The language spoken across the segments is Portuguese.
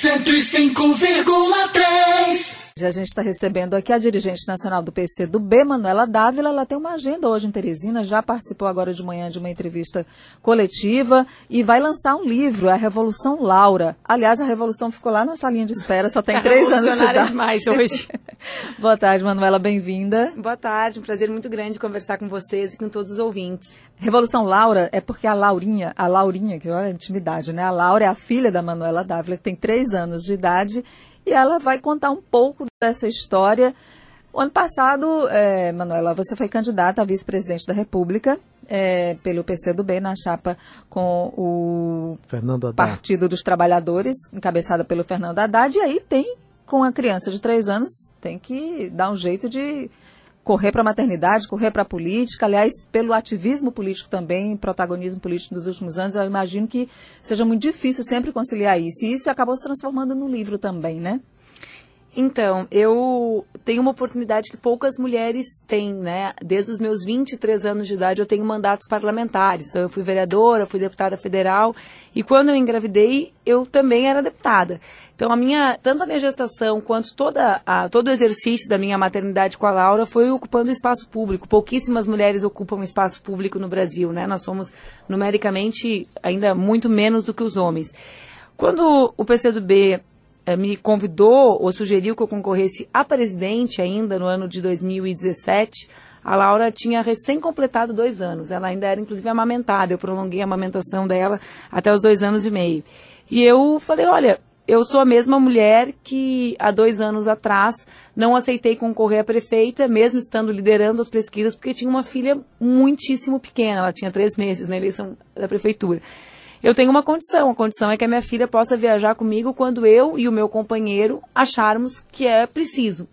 105,3. A gente está recebendo aqui a dirigente nacional do PC do B, Manuela Dávila. Ela tem uma agenda hoje em Teresina, já participou agora de manhã de uma entrevista coletiva e vai lançar um livro, A Revolução Laura. Aliás, a Revolução ficou lá na salinha de espera, só tem tá três anos de idade. demais hoje. Boa tarde, Manuela, bem-vinda. Boa tarde, um prazer muito grande conversar com vocês e com todos os ouvintes. Revolução Laura é porque a Laurinha, a Laurinha, que olha a intimidade, né? A Laura é a filha da Manuela Dávila, que tem três anos de idade e ela vai contar um pouco dessa história. O ano passado, é, Manuela, você foi candidata a vice-presidente da República é, pelo PCdoB na chapa com o Partido dos Trabalhadores, encabeçada pelo Fernando Haddad, e aí tem, com a criança de três anos, tem que dar um jeito de correr para a maternidade, correr para a política, aliás, pelo ativismo político também, protagonismo político dos últimos anos, eu imagino que seja muito difícil sempre conciliar isso. E isso acabou se transformando no livro também, né? Então, eu tenho uma oportunidade que poucas mulheres têm, né? Desde os meus 23 anos de idade eu tenho mandatos parlamentares. Então, eu fui vereadora, fui deputada federal e quando eu engravidei, eu também era deputada. Então, a minha, tanto a minha gestação quanto toda a, todo o exercício da minha maternidade com a Laura foi ocupando espaço público. Pouquíssimas mulheres ocupam espaço público no Brasil, né? Nós somos numericamente ainda muito menos do que os homens. Quando o PCdoB eh, me convidou ou sugeriu que eu concorresse a presidente ainda no ano de 2017, a Laura tinha recém completado dois anos. Ela ainda era, inclusive, amamentada. Eu prolonguei a amamentação dela até os dois anos e meio. E eu falei, olha, eu sou a mesma mulher que há dois anos atrás não aceitei concorrer a prefeita, mesmo estando liderando as pesquisas, porque tinha uma filha muitíssimo pequena, ela tinha três meses na eleição da prefeitura. Eu tenho uma condição, a condição é que a minha filha possa viajar comigo quando eu e o meu companheiro acharmos que é preciso,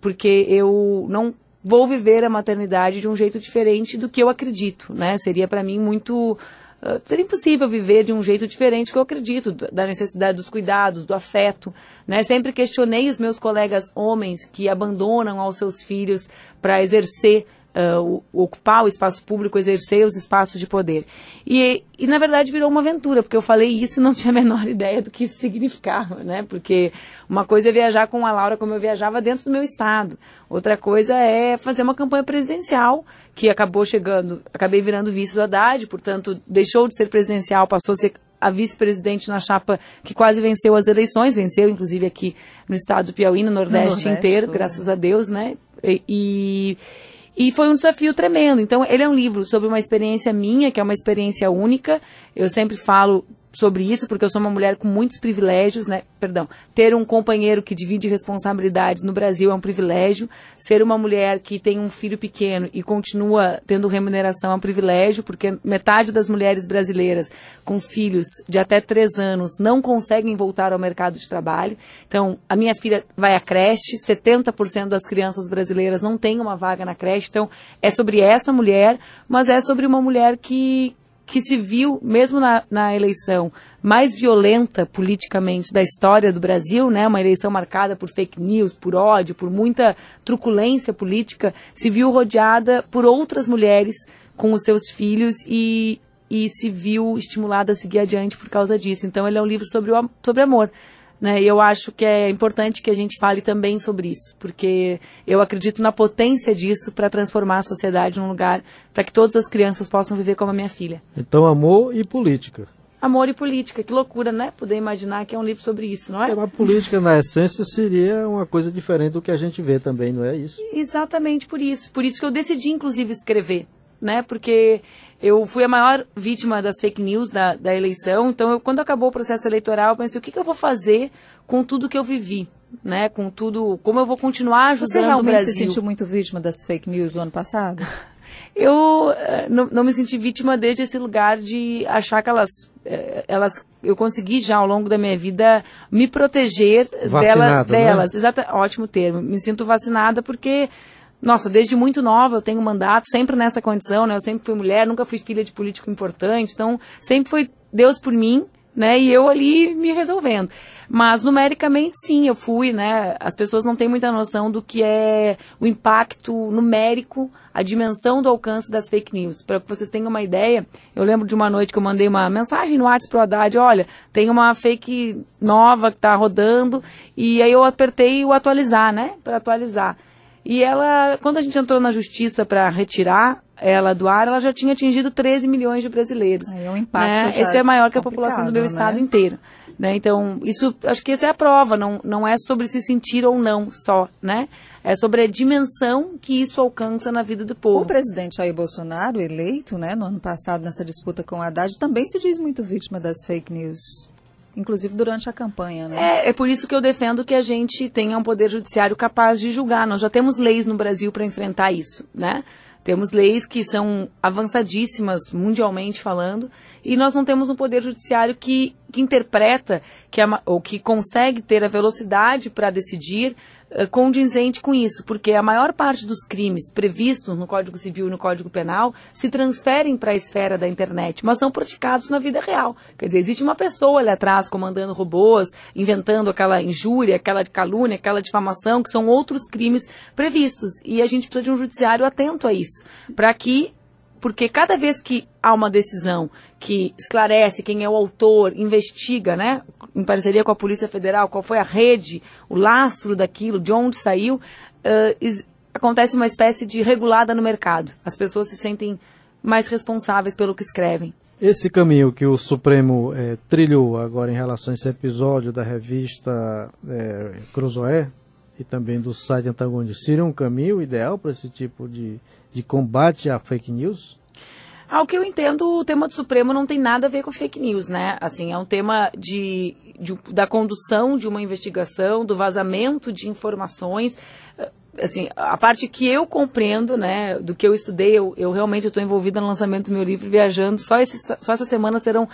porque eu não vou viver a maternidade de um jeito diferente do que eu acredito, né? Seria para mim muito Uh, seria impossível viver de um jeito diferente que eu acredito, da necessidade dos cuidados, do afeto. Né? Sempre questionei os meus colegas homens que abandonam aos seus filhos para exercer uh, ocupar o espaço público, exercer os espaços de poder. E, e, na verdade, virou uma aventura, porque eu falei isso e não tinha a menor ideia do que isso significava, né? Porque uma coisa é viajar com a Laura como eu viajava dentro do meu estado. Outra coisa é fazer uma campanha presidencial, que acabou chegando, acabei virando vice do Haddad, portanto, deixou de ser presidencial, passou a ser a vice-presidente na chapa que quase venceu as eleições, venceu inclusive aqui no estado do Piauí, no Nordeste, no Nordeste inteiro, graças a Deus, né? E, e foi um desafio tremendo. Então, ele é um livro sobre uma experiência minha, que é uma experiência única. Eu sempre falo sobre isso, porque eu sou uma mulher com muitos privilégios, né? Perdão, ter um companheiro que divide responsabilidades no Brasil é um privilégio. Ser uma mulher que tem um filho pequeno e continua tendo remuneração é um privilégio, porque metade das mulheres brasileiras com filhos de até três anos não conseguem voltar ao mercado de trabalho. Então, a minha filha vai à creche, 70% das crianças brasileiras não têm uma vaga na creche. Então, é sobre essa mulher, mas é sobre uma mulher que, que se viu, mesmo na, na eleição mais violenta politicamente da história do Brasil, né, uma eleição marcada por fake news, por ódio, por muita truculência política, se viu rodeada por outras mulheres com os seus filhos e, e se viu estimulada a seguir adiante por causa disso. Então, ele é um livro sobre, o, sobre amor. Né? E eu acho que é importante que a gente fale também sobre isso, porque eu acredito na potência disso para transformar a sociedade num lugar para que todas as crianças possam viver como a minha filha. Então, amor e política. Amor e política, que loucura, né? Poder imaginar que é um livro sobre isso, não é? é a política, na essência, seria uma coisa diferente do que a gente vê também, não é isso? Exatamente por isso. Por isso que eu decidi, inclusive, escrever, né? Porque eu fui a maior vítima das fake news da, da eleição. Então, eu, quando acabou o processo eleitoral, eu pensei, o que, que eu vou fazer com tudo que eu vivi? Né, com tudo, como eu vou continuar ajudando Você realmente o Brasil. se sentiu muito vítima das fake news no ano passado? eu eh, não, não, me senti vítima desde esse lugar de achar que elas, eh, elas eu consegui já ao longo da minha vida me proteger dela, né? delas. Né? Exato, ótimo termo. Me sinto vacinada porque nossa, desde muito nova eu tenho mandato, sempre nessa condição, né? Eu sempre fui mulher, nunca fui filha de político importante, então sempre foi Deus por mim, né? E eu ali me resolvendo. Mas numericamente sim, eu fui, né? As pessoas não têm muita noção do que é o impacto numérico, a dimensão do alcance das fake news. Para que vocês tenham uma ideia, eu lembro de uma noite que eu mandei uma mensagem no WhatsApp pro Haddad, olha, tem uma fake nova que está rodando, e aí eu apertei o atualizar, né? Para atualizar. E ela, quando a gente entrou na justiça para retirar ela do ar, ela já tinha atingido 13 milhões de brasileiros. É um impacto né? Isso é maior que a população do meu né? estado inteiro. Né? Então, isso, acho que essa é a prova, não, não é sobre se sentir ou não só, né? É sobre a dimensão que isso alcança na vida do povo. O presidente Jair Bolsonaro, eleito né, no ano passado nessa disputa com o Haddad, também se diz muito vítima das fake news inclusive durante a campanha, né? É, é por isso que eu defendo que a gente tenha um poder judiciário capaz de julgar. Nós já temos leis no Brasil para enfrentar isso, né? Temos leis que são avançadíssimas mundialmente falando, e nós não temos um poder judiciário que, que interpreta, que é, ou que consegue ter a velocidade para decidir condizente com isso, porque a maior parte dos crimes previstos no Código Civil e no Código Penal se transferem para a esfera da internet, mas são praticados na vida real. Quer dizer, existe uma pessoa ali atrás comandando robôs, inventando aquela injúria, aquela calúnia, aquela difamação, que são outros crimes previstos. E a gente precisa de um judiciário atento a isso, para que porque cada vez que há uma decisão que esclarece quem é o autor, investiga, né, em parceria com a Polícia Federal, qual foi a rede, o lastro daquilo, de onde saiu, uh, acontece uma espécie de regulada no mercado. As pessoas se sentem mais responsáveis pelo que escrevem. Esse caminho que o Supremo é, trilhou agora em relação a esse episódio da revista é, Cruzoé e também do site Antagônico, seria um caminho ideal para esse tipo de de combate à fake news? Ao que eu entendo, o tema do Supremo não tem nada a ver com fake news, né? Assim, é um tema de, de da condução de uma investigação, do vazamento de informações assim, a parte que eu compreendo, né, do que eu estudei, eu, eu realmente estou envolvida no lançamento do meu livro, viajando, só, esse, só essa semana serão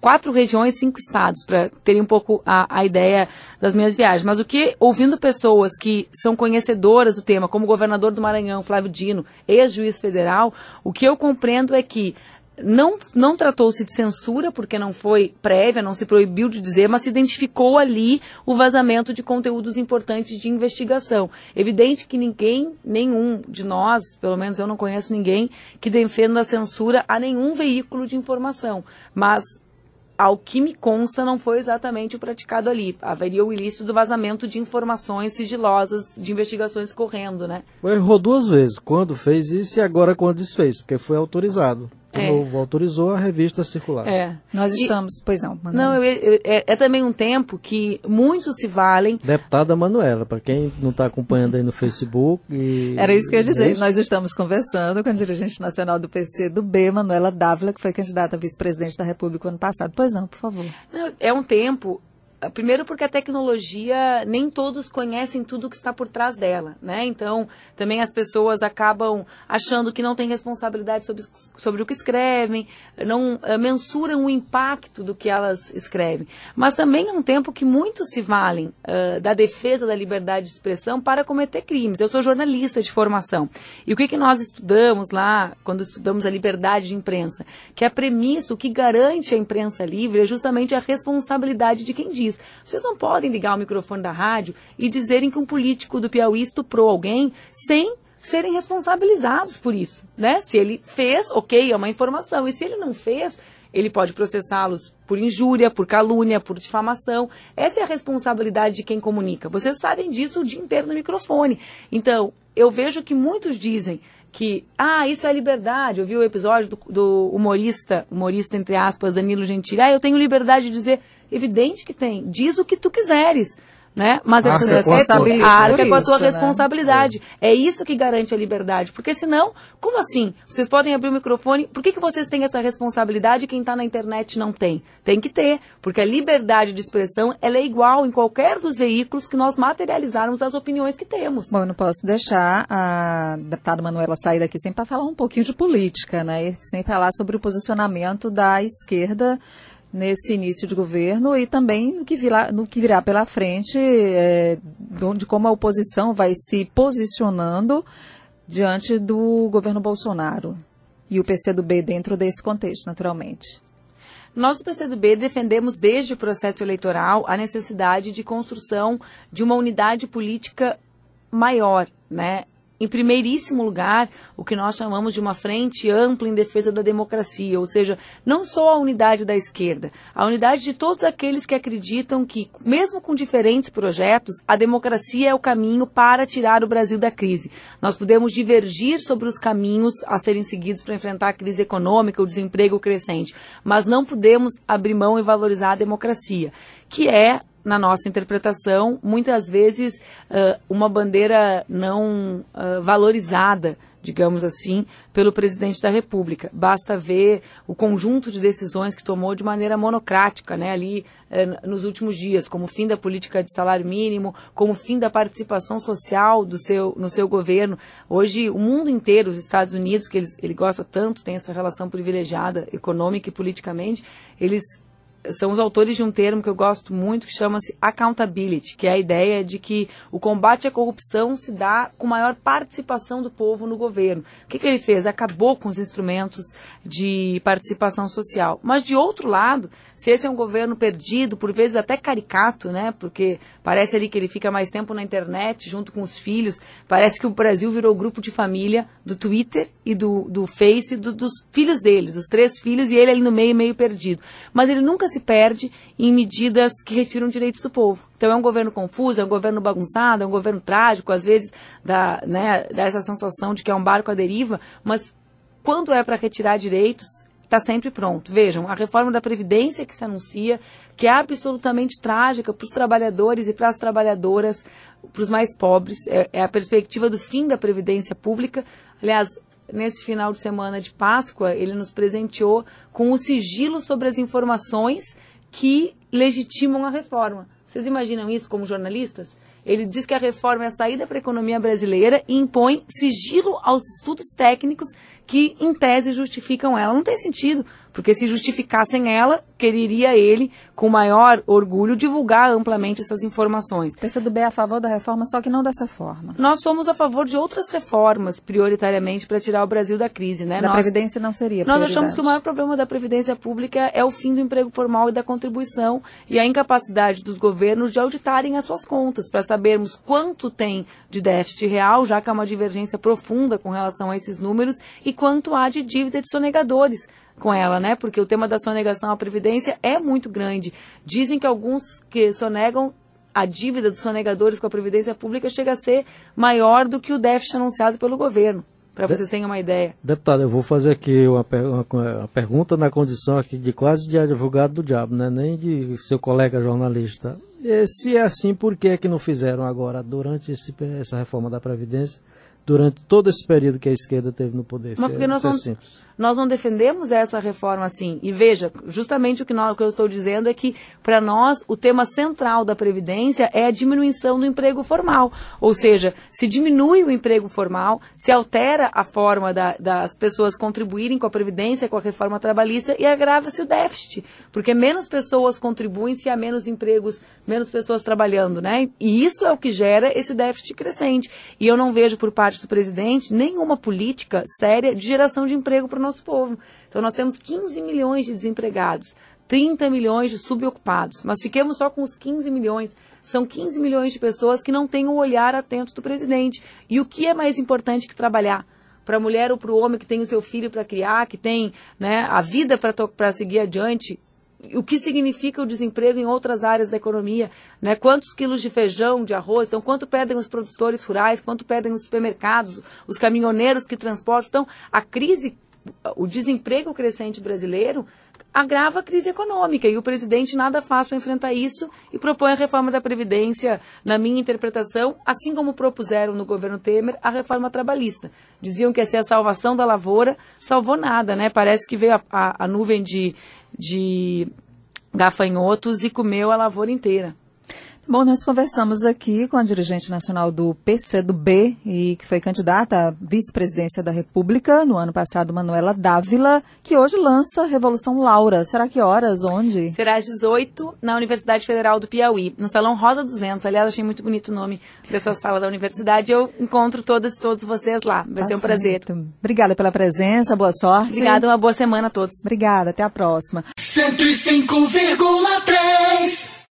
quatro regiões, cinco estados, para terem um pouco a, a ideia das minhas viagens. Mas o que, ouvindo pessoas que são conhecedoras do tema, como o governador do Maranhão, Flávio Dino, ex-juiz federal, o que eu compreendo é que não, não tratou-se de censura, porque não foi prévia, não se proibiu de dizer, mas se identificou ali o vazamento de conteúdos importantes de investigação. Evidente que ninguém, nenhum de nós, pelo menos eu não conheço ninguém, que defenda a censura a nenhum veículo de informação. Mas ao que me consta, não foi exatamente o praticado ali. Haveria o ilícito do vazamento de informações sigilosas de investigações correndo, né? Errou duas vezes, quando fez isso e agora quando desfez, porque foi autorizado é. novo, autorizou a revista circular. É. Nós estamos, e, pois não. Não, eu, eu, é, é, também um tempo que muitos se valem. Deputada Manuela, para quem não está acompanhando aí no Facebook. E, Era isso que eu ia dizer. Nós estamos conversando com a dirigente nacional do PC do B, Manuela Dávila, que foi candidata a vice-presidente da República ano passado. Pois não, por favor. É um tempo Primeiro porque a tecnologia, nem todos conhecem tudo que está por trás dela, né? Então, também as pessoas acabam achando que não têm responsabilidade sobre, sobre o que escrevem, não uh, mensuram o impacto do que elas escrevem. Mas também é um tempo que muitos se valem uh, da defesa da liberdade de expressão para cometer crimes. Eu sou jornalista de formação. E o que, que nós estudamos lá, quando estudamos a liberdade de imprensa? Que a premissa, o que garante a imprensa livre é justamente a responsabilidade de quem diz diz: vocês não podem ligar o microfone da rádio e dizerem que um político do Piauí estuprou alguém sem serem responsabilizados por isso, né? Se ele fez, ok, é uma informação. E se ele não fez, ele pode processá-los por injúria, por calúnia, por difamação. Essa é a responsabilidade de quem comunica. Vocês sabem disso o dia inteiro no microfone. Então, eu vejo que muitos dizem que, ah, isso é liberdade. Eu vi o episódio do, do humorista, humorista entre aspas, Danilo Gentili. Ah, eu tenho liberdade de dizer. Evidente que tem. Diz o que tu quiseres né? Mas é, arca com a arca com a tua responsabilidade. Né? É. isso que garante a liberdade. Porque senão, como assim? Vocês podem abrir o microfone, por que, que vocês têm essa responsabilidade e quem está na internet não tem? Tem que ter, porque a liberdade de expressão ela é igual em qualquer dos veículos que nós materializarmos as opiniões que temos. Bom, eu não posso deixar a deputada Manuela sair daqui sem para falar um pouquinho de política, né? E sem falar sobre o posicionamento da esquerda nesse início de governo e também no que virá, no que virá pela frente, é, de como a oposição vai se posicionando diante do governo Bolsonaro e o PCdoB dentro desse contexto, naturalmente. Nós do PCdoB defendemos desde o processo eleitoral a necessidade de construção de uma unidade política maior, né? Em primeiríssimo lugar, o que nós chamamos de uma frente ampla em defesa da democracia, ou seja, não só a unidade da esquerda, a unidade de todos aqueles que acreditam que, mesmo com diferentes projetos, a democracia é o caminho para tirar o Brasil da crise. Nós podemos divergir sobre os caminhos a serem seguidos para enfrentar a crise econômica, o desemprego crescente, mas não podemos abrir mão e valorizar a democracia, que é na nossa interpretação, muitas vezes uh, uma bandeira não uh, valorizada, digamos assim, pelo presidente da República. Basta ver o conjunto de decisões que tomou de maneira monocrática, né, ali uh, nos últimos dias, como fim da política de salário mínimo, como fim da participação social do seu, no seu governo. Hoje, o mundo inteiro, os Estados Unidos, que eles, ele gosta tanto, tem essa relação privilegiada econômica e politicamente, eles são os autores de um termo que eu gosto muito que chama-se accountability, que é a ideia de que o combate à corrupção se dá com maior participação do povo no governo. O que, que ele fez? Acabou com os instrumentos de participação social. Mas, de outro lado, se esse é um governo perdido, por vezes até caricato, né? Porque parece ali que ele fica mais tempo na internet junto com os filhos, parece que o Brasil virou grupo de família do Twitter e do, do Face do, dos filhos deles, os três filhos, e ele ali no meio, meio perdido. Mas ele nunca se se perde em medidas que retiram direitos do povo. Então é um governo confuso, é um governo bagunçado, é um governo trágico, às vezes dá, né, dá essa sensação de que é um barco à deriva, mas quando é para retirar direitos, está sempre pronto. Vejam, a reforma da Previdência que se anuncia, que é absolutamente trágica para os trabalhadores e para as trabalhadoras, para os mais pobres, é, é, a perspectiva do fim da Previdência Pública. Aliás, nesse final de semana de Páscoa, ele nos presenteou com o sigilo sobre as informações que legitimam a reforma. Vocês imaginam isso como jornalistas? Ele diz que a reforma é a saída para a economia brasileira e impõe sigilo aos estudos técnicos que, em tese, justificam ela. Não tem sentido, porque se justificassem ela, quereria ele, com maior orgulho, divulgar amplamente essas informações. O PCdoB é a favor da reforma, só que não dessa forma. Nós somos a favor de outras reformas, prioritariamente, para tirar o Brasil da crise. Né? Da nós, Previdência não seria Nós achamos que o maior problema da Previdência Pública é o fim do emprego formal e da contribuição e a incapacidade dos governos de auditarem as suas contas, para sabermos quanto tem de déficit real, já que há uma divergência profunda com relação a esses números, e quanto há de dívida de sonegadores com ela, né? Porque o tema da sonegação à Previdência é muito grande. Dizem que alguns que sonegam a dívida dos sonegadores com a Previdência Pública chega a ser maior do que o déficit anunciado pelo governo. Para vocês terem uma ideia. Deputado, eu vou fazer aqui uma, uma, uma, pergunta na condição aqui de quase de advogado do diabo, né? nem de seu colega jornalista. E se é assim, por que é que não fizeram agora, durante esse, essa reforma da Previdência, durante todo esse período que a esquerda teve no poder. Mas porque é, nós, não, é nós não defendemos essa reforma assim. E veja, justamente o que, nós, o que eu estou dizendo é que, para nós, o tema central da Previdência é a diminuição do emprego formal. Ou seja, se diminui o emprego formal, se altera a forma da, das pessoas contribuírem com a Previdência, com a reforma trabalhista, e agrava-se o déficit. Porque menos pessoas contribuem se há menos empregos, menos pessoas trabalhando, né? E isso é o que gera esse déficit crescente. E eu não vejo por parte parte do presidente nenhuma política séria de geração de emprego para o nosso povo. Então nós temos 15 milhões de desempregados, 30 milhões de subocupados, mas fiquemos só com os 15 milhões. São 15 milhões de pessoas que não têm o olhar atento do presidente. E o que é mais importante que trabalhar? Para a mulher ou para o homem que tem o seu filho para criar, que tem né, a vida para seguir adiante, o que significa o desemprego em outras áreas da economia, né? Quantos quilos de feijão, de arroz, então quanto perdem os produtores rurais, quanto perdem os supermercados, os caminhoneiros que transportam. Então, a crise, o desemprego crescente brasileiro agrava a crise econômica e o presidente nada faz para enfrentar isso e propõe a reforma da Previdência, na minha interpretação, assim como propuseram no governo Temer a reforma trabalhista. Diziam que ia ser a salvação da lavoura, salvou nada, né? Parece que veio a, a, a nuvem de, de gafanhotos e comeu a lavoura inteira. Bom, nós conversamos aqui com a dirigente nacional do PCdoB e que foi candidata à vice-presidência da República no ano passado, Manuela Dávila, que hoje lança Revolução Laura. Será que horas? Onde? Será às 18 na Universidade Federal do Piauí, no Salão Rosa dos Ventos. Aliás, achei muito bonito o nome dessa sala da universidade. Eu encontro todas e todos vocês lá. Vai tá ser um certo. prazer. Obrigada pela presença, boa sorte. Obrigada, uma boa semana a todos. Obrigada, até a próxima. 105,3